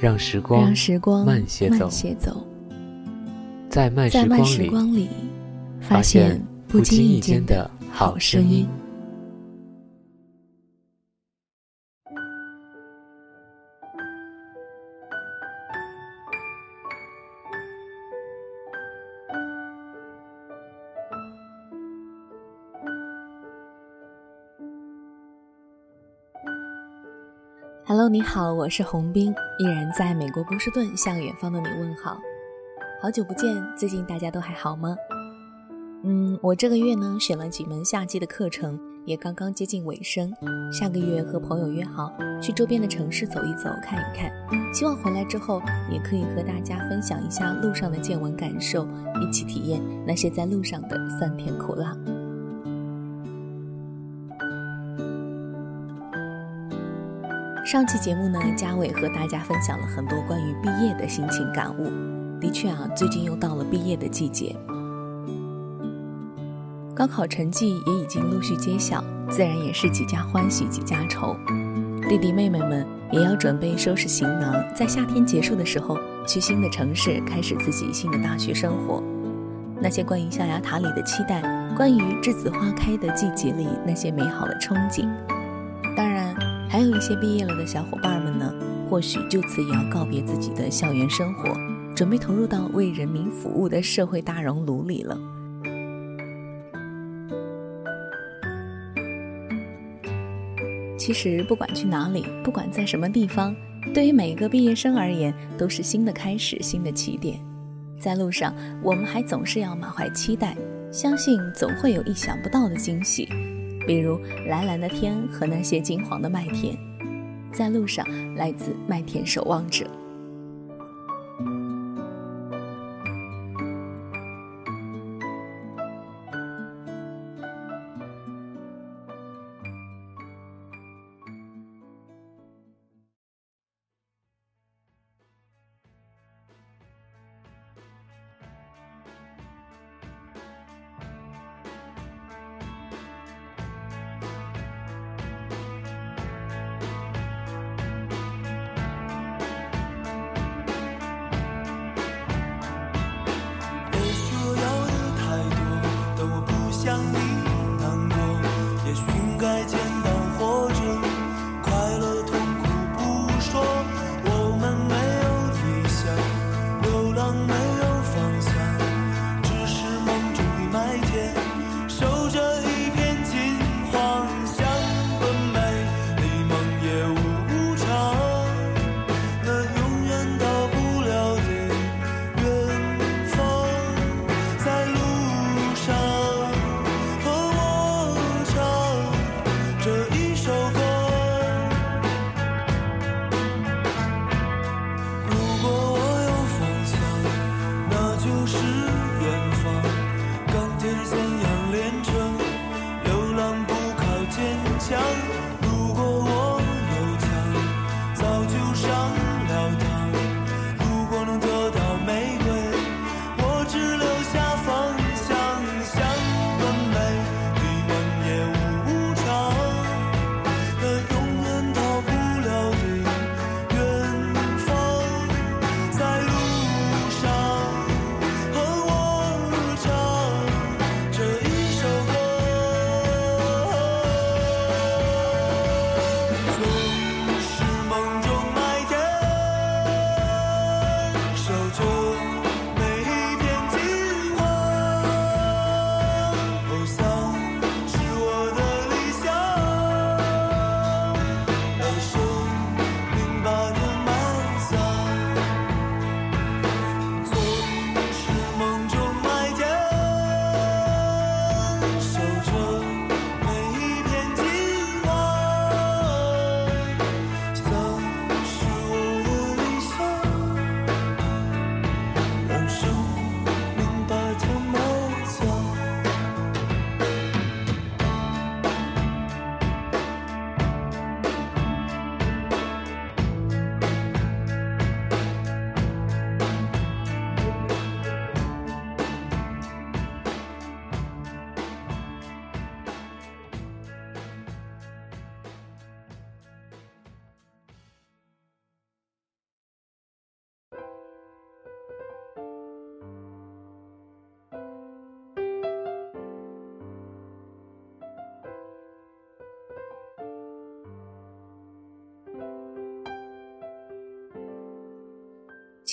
让时光，慢些走，在慢时光里，发现不经意间的好声音。你好，我是红兵，依然在美国波士顿向远方的你问好。好久不见，最近大家都还好吗？嗯，我这个月呢选了几门夏季的课程，也刚刚接近尾声。下个月和朋友约好去周边的城市走一走，看一看。希望回来之后也可以和大家分享一下路上的见闻感受，一起体验那些在路上的酸甜苦辣。上期节目呢，嘉伟和大家分享了很多关于毕业的心情感悟。的确啊，最近又到了毕业的季节，高考成绩也已经陆续揭晓，自然也是几家欢喜几家愁。弟弟妹妹们也要准备收拾行囊，在夏天结束的时候去新的城市开始自己新的大学生活。那些关于象牙塔里的期待，关于栀子花开的季节里那些美好的憧憬，当然。还有一些毕业了的小伙伴们呢，或许就此也要告别自己的校园生活，准备投入到为人民服务的社会大熔炉里了。其实，不管去哪里，不管在什么地方，对于每一个毕业生而言，都是新的开始，新的起点。在路上，我们还总是要满怀期待，相信总会有意想不到的惊喜。比如蓝蓝的天和那些金黄的麦田，在路上，来自麦田守望者。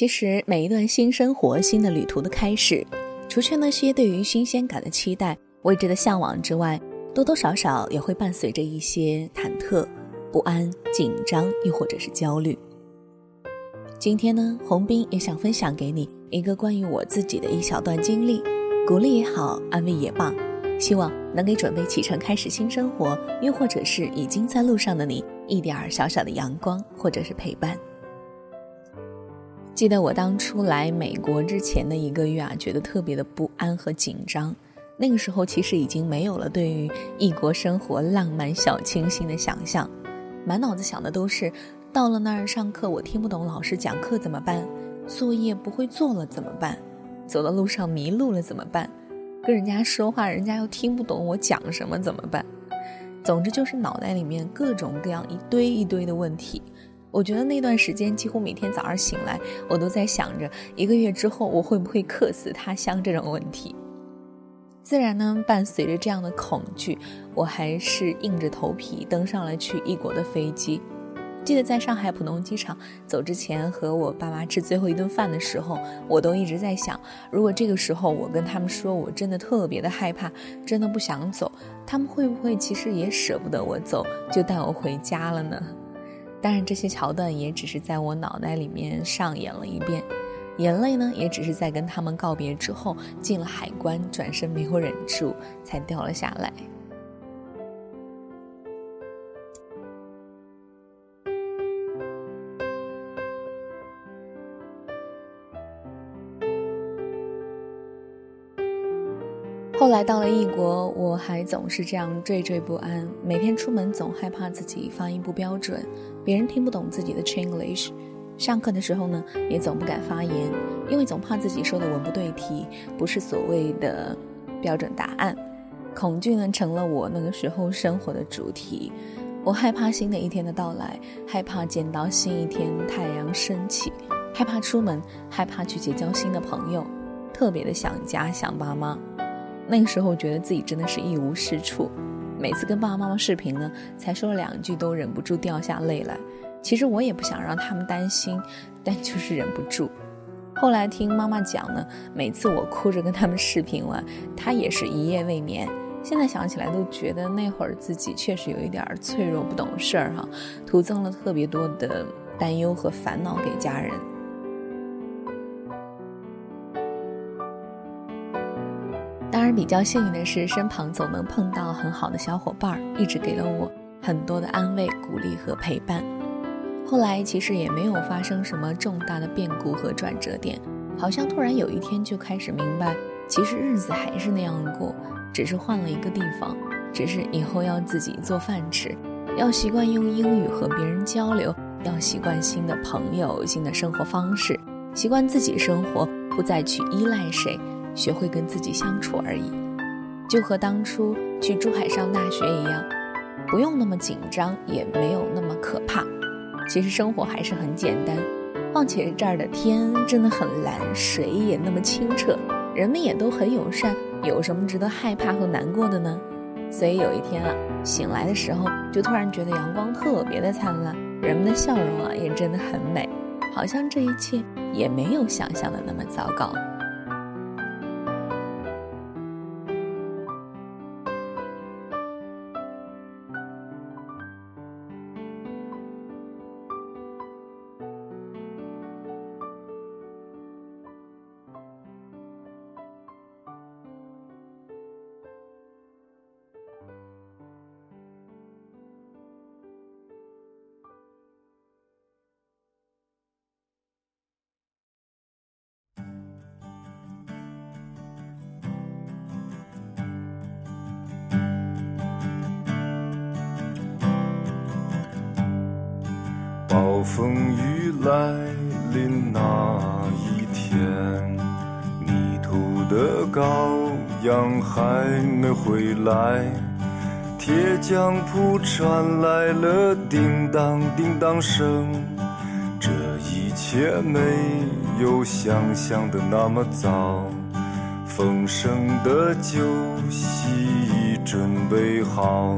其实每一段新生活、新的旅途的开始，除却那些对于新鲜感的期待、未知的向往之外，多多少少也会伴随着一些忐忑、不安、紧张，又或者是焦虑。今天呢，洪斌也想分享给你一个关于我自己的一小段经历，鼓励也好，安慰也罢，希望能给准备启程开始新生活，又或者是已经在路上的你一点儿小小的阳光，或者是陪伴。记得我当初来美国之前的一个月啊，觉得特别的不安和紧张。那个时候其实已经没有了对于异国生活浪漫小清新的想象，满脑子想的都是到了那儿上课我听不懂老师讲课怎么办？作业不会做了怎么办？走到路上迷路了怎么办？跟人家说话人家又听不懂我讲什么怎么办？总之就是脑袋里面各种各样一堆一堆的问题。我觉得那段时间几乎每天早上醒来，我都在想着一个月之后我会不会客死他乡这种问题。自然呢，伴随着这样的恐惧，我还是硬着头皮登上了去异国的飞机。记得在上海浦东机场走之前和我爸妈吃最后一顿饭的时候，我都一直在想，如果这个时候我跟他们说我真的特别的害怕，真的不想走，他们会不会其实也舍不得我走，就带我回家了呢？当然，这些桥段也只是在我脑袋里面上演了一遍，眼泪呢，也只是在跟他们告别之后，进了海关，转身没有忍住，才掉了下来。后来到了异国，我还总是这样惴惴不安，每天出门总害怕自己发音不标准，别人听不懂自己的 Chinglish。上课的时候呢，也总不敢发言，因为总怕自己说的文不对题，不是所谓的标准答案。恐惧呢，成了我那个时候生活的主题。我害怕新的一天的到来，害怕见到新一天太阳升起，害怕出门，害怕去结交新的朋友，特别的想家想爸妈。那个时候觉得自己真的是一无是处，每次跟爸爸妈妈视频呢，才说了两句都忍不住掉下泪来。其实我也不想让他们担心，但就是忍不住。后来听妈妈讲呢，每次我哭着跟他们视频完，她也是一夜未眠。现在想起来都觉得那会儿自己确实有一点脆弱不懂事儿哈，徒增了特别多的担忧和烦恼给家人。比较幸运的是，身旁总能碰到很好的小伙伴，一直给了我很多的安慰、鼓励和陪伴。后来其实也没有发生什么重大的变故和转折点，好像突然有一天就开始明白，其实日子还是那样过，只是换了一个地方，只是以后要自己做饭吃，要习惯用英语和别人交流，要习惯新的朋友、新的生活方式，习惯自己生活，不再去依赖谁。学会跟自己相处而已，就和当初去珠海上大学一样，不用那么紧张，也没有那么可怕。其实生活还是很简单，况且这儿的天真的很蓝，水也那么清澈，人们也都很友善，有什么值得害怕和难过的呢？所以有一天啊，醒来的时候就突然觉得阳光特别的灿烂，人们的笑容啊也真的很美，好像这一切也没有想象的那么糟糕。暴风雨来临那一天，迷途的羔羊还没回来，铁匠铺传来了叮当叮当声。这一切没有想象的那么糟，丰盛的酒席已准备好。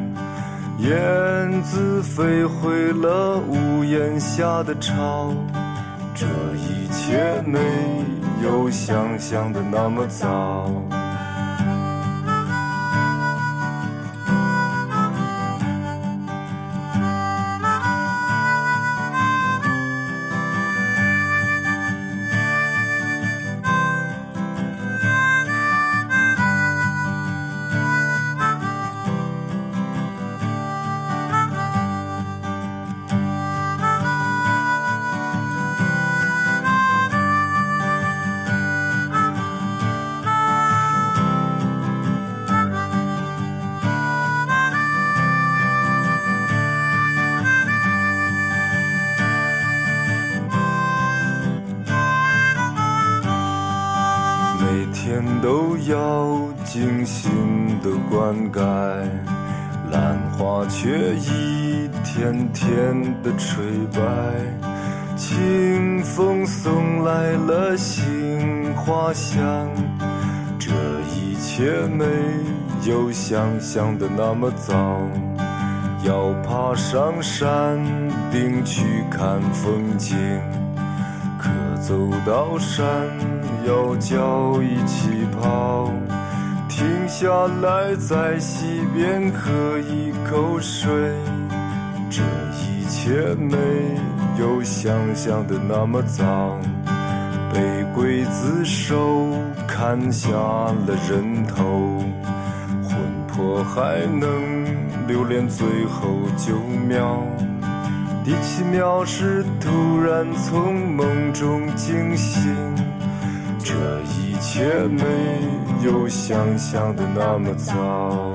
燕子飞回了屋檐下的巢，这一切没有想象的那么糟。都要精心的灌溉，兰花却一天天的垂败。清风送来了杏花香，这一切没有想象的那么糟。要爬上山顶去看风景，可走到山要叫一起跑，停下来在溪边喝一口水，这一切没有想象的那么糟。被刽子手砍下了人头，魂魄还能留恋最后九秒。第七秒是突然从梦中惊醒，这一切没有想象的那么糟。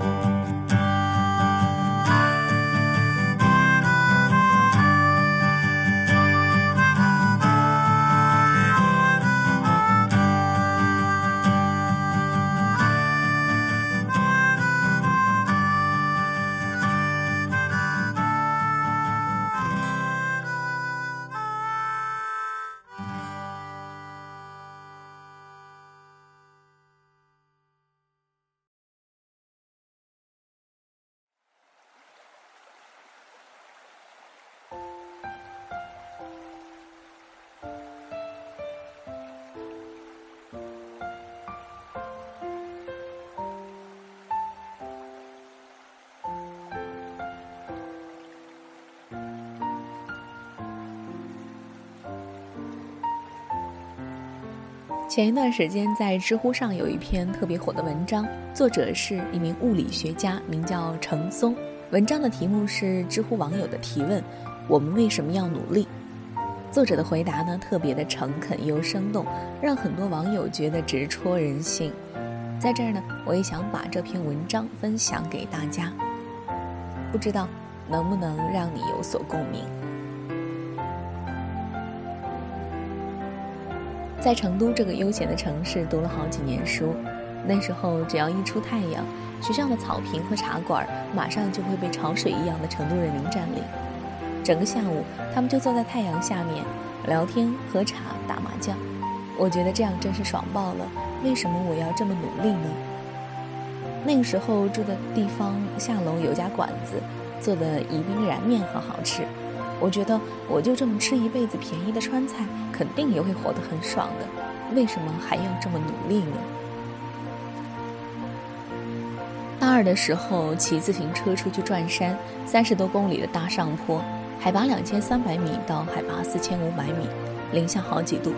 前一段时间，在知乎上有一篇特别火的文章，作者是一名物理学家，名叫程松。文章的题目是知乎网友的提问：“我们为什么要努力？”作者的回答呢，特别的诚恳又生动，让很多网友觉得直戳人心。在这儿呢，我也想把这篇文章分享给大家，不知道能不能让你有所共鸣。在成都这个悠闲的城市读了好几年书，那时候只要一出太阳，学校的草坪和茶馆马上就会被潮水一样的成都人民占领。整个下午，他们就坐在太阳下面聊天、喝茶、打麻将。我觉得这样真是爽爆了。为什么我要这么努力呢？那个时候住的地方下楼有家馆子，做的宜宾燃面很好吃。我觉得我就这么吃一辈子便宜的川菜，肯定也会活得很爽的。为什么还要这么努力呢？大二的时候骑自行车出去转山，三十多公里的大上坡，海拔两千三百米到海拔四千五百米，零下好几度。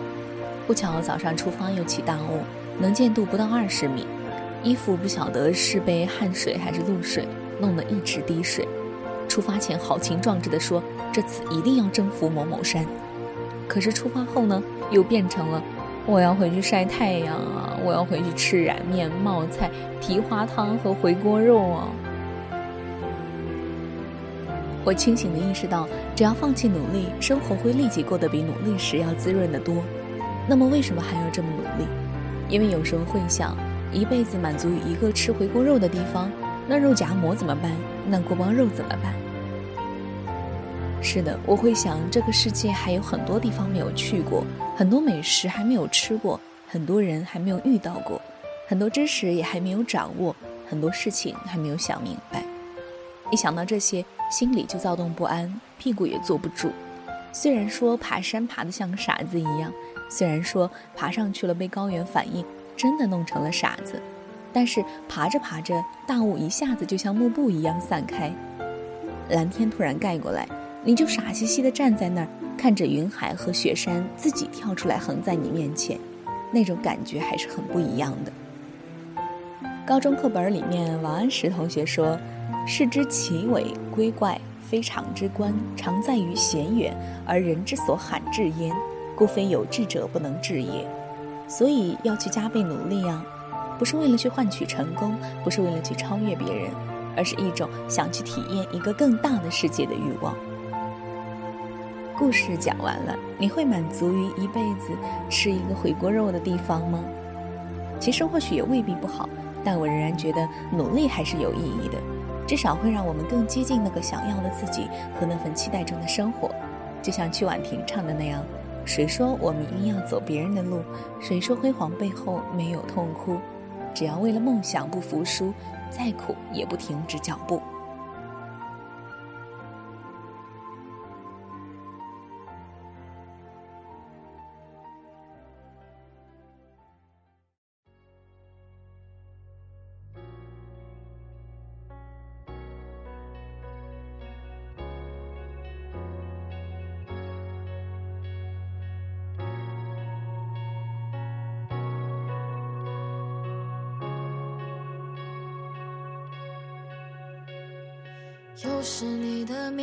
不巧早上出发又起大雾，能见度不到二十米，衣服不晓得是被汗水还是露水弄得一直滴水。出发前豪情壮志地说这次一定要征服某某山，可是出发后呢，又变成了我要回去晒太阳啊，我要回去吃燃面、冒菜、蹄花汤和回锅肉啊。我清醒地意识到，只要放弃努力，生活会立即过得比努力时要滋润得多。那么为什么还要这么努力？因为有时候会想，一辈子满足于一个吃回锅肉的地方，那肉夹馍怎么办？那锅包肉怎么办？是的，我会想，这个世界还有很多地方没有去过，很多美食还没有吃过，很多人还没有遇到过，很多知识也还没有掌握，很多事情还没有想明白。一想到这些，心里就躁动不安，屁股也坐不住。虽然说爬山爬得像个傻子一样。虽然说爬上去了被高原反应真的弄成了傻子，但是爬着爬着，大雾一下子就像幕布一样散开，蓝天突然盖过来，你就傻兮兮地站在那儿，看着云海和雪山自己跳出来横在你面前，那种感觉还是很不一样的。高中课本里面，王安石同学说：“世之奇伟归怪，非常之观，常在于险远，而人之所罕至焉。”故非有志者不能至也，所以要去加倍努力啊！不是为了去换取成功，不是为了去超越别人，而是一种想去体验一个更大的世界的欲望。故事讲完了，你会满足于一辈子吃一个回锅肉的地方吗？其实或许也未必不好，但我仍然觉得努力还是有意义的，至少会让我们更接近那个想要的自己和那份期待中的生活。就像曲婉婷唱的那样。谁说我们一定要走别人的路？谁说辉煌背后没有痛哭？只要为了梦想不服输，再苦也不停止脚步。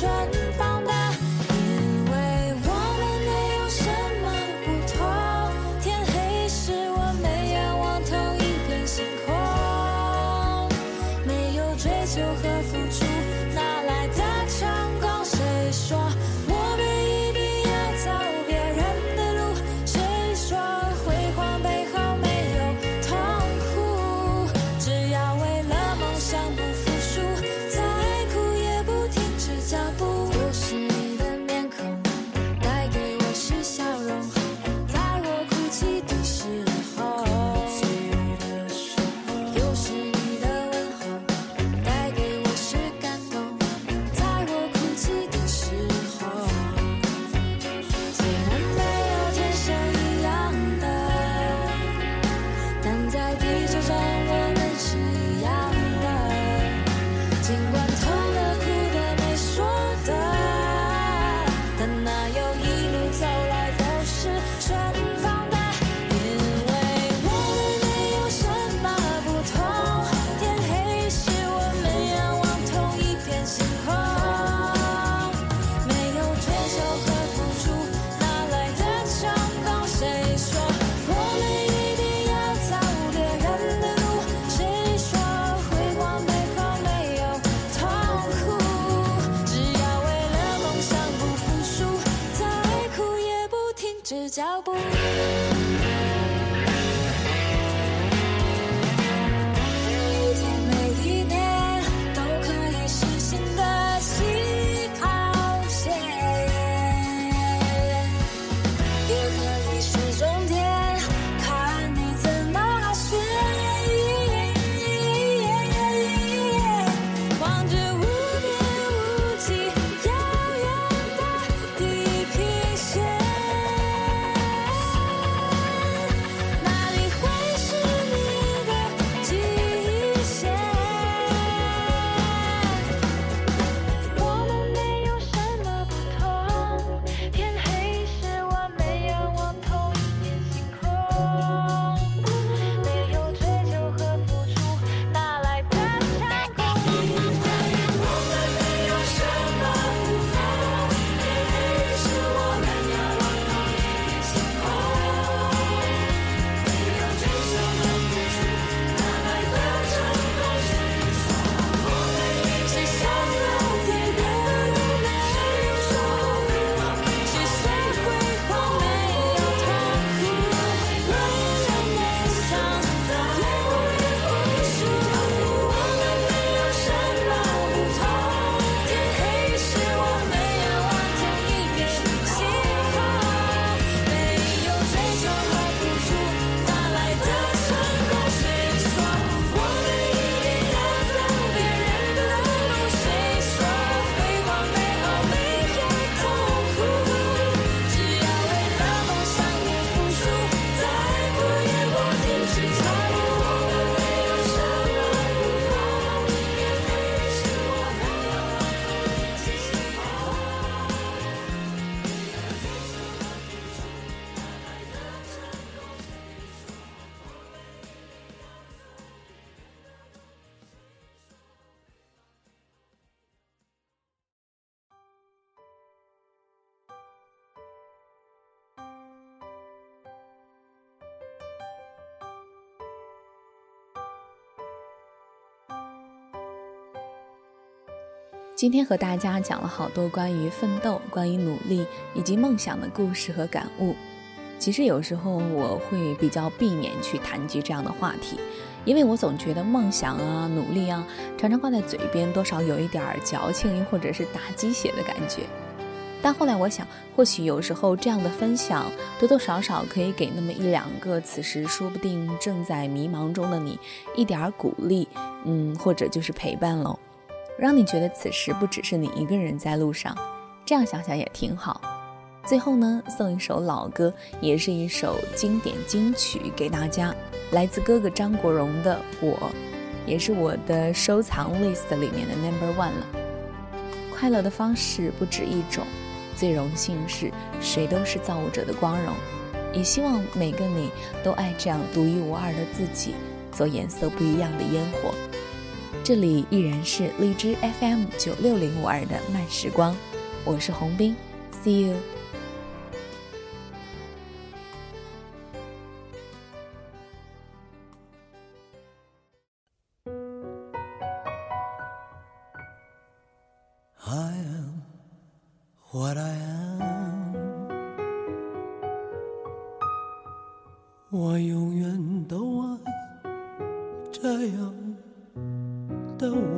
是今天和大家讲了好多关于奋斗、关于努力以及梦想的故事和感悟。其实有时候我会比较避免去谈及这样的话题，因为我总觉得梦想啊、努力啊，常常挂在嘴边，多少有一点儿矫情，或者是打鸡血的感觉。但后来我想，或许有时候这样的分享，多多少少可以给那么一两个此时说不定正在迷茫中的你一点鼓励，嗯，或者就是陪伴喽。让你觉得此时不只是你一个人在路上，这样想想也挺好。最后呢，送一首老歌，也是一首经典金曲给大家，来自哥哥张国荣的《我》，也是我的收藏 list 里面的 number one 了。快乐的方式不止一种，最荣幸是谁都是造物者的光荣，也希望每个你都爱这样独一无二的自己，做颜色不一样的烟火。这里依然是荔枝 FM 九六零五二的慢时光，我是红兵，See you。我的我。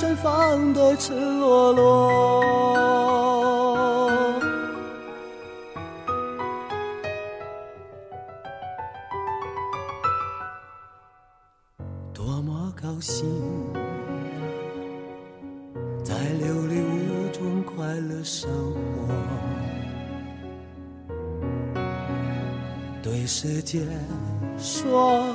身放的赤裸裸。多么高兴，在琉璃屋中快乐生活，对世界说。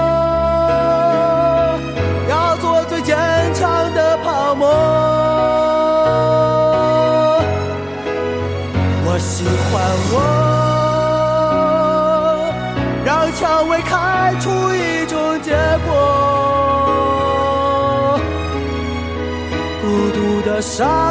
还我，让蔷薇开出一种结果。孤独的沙。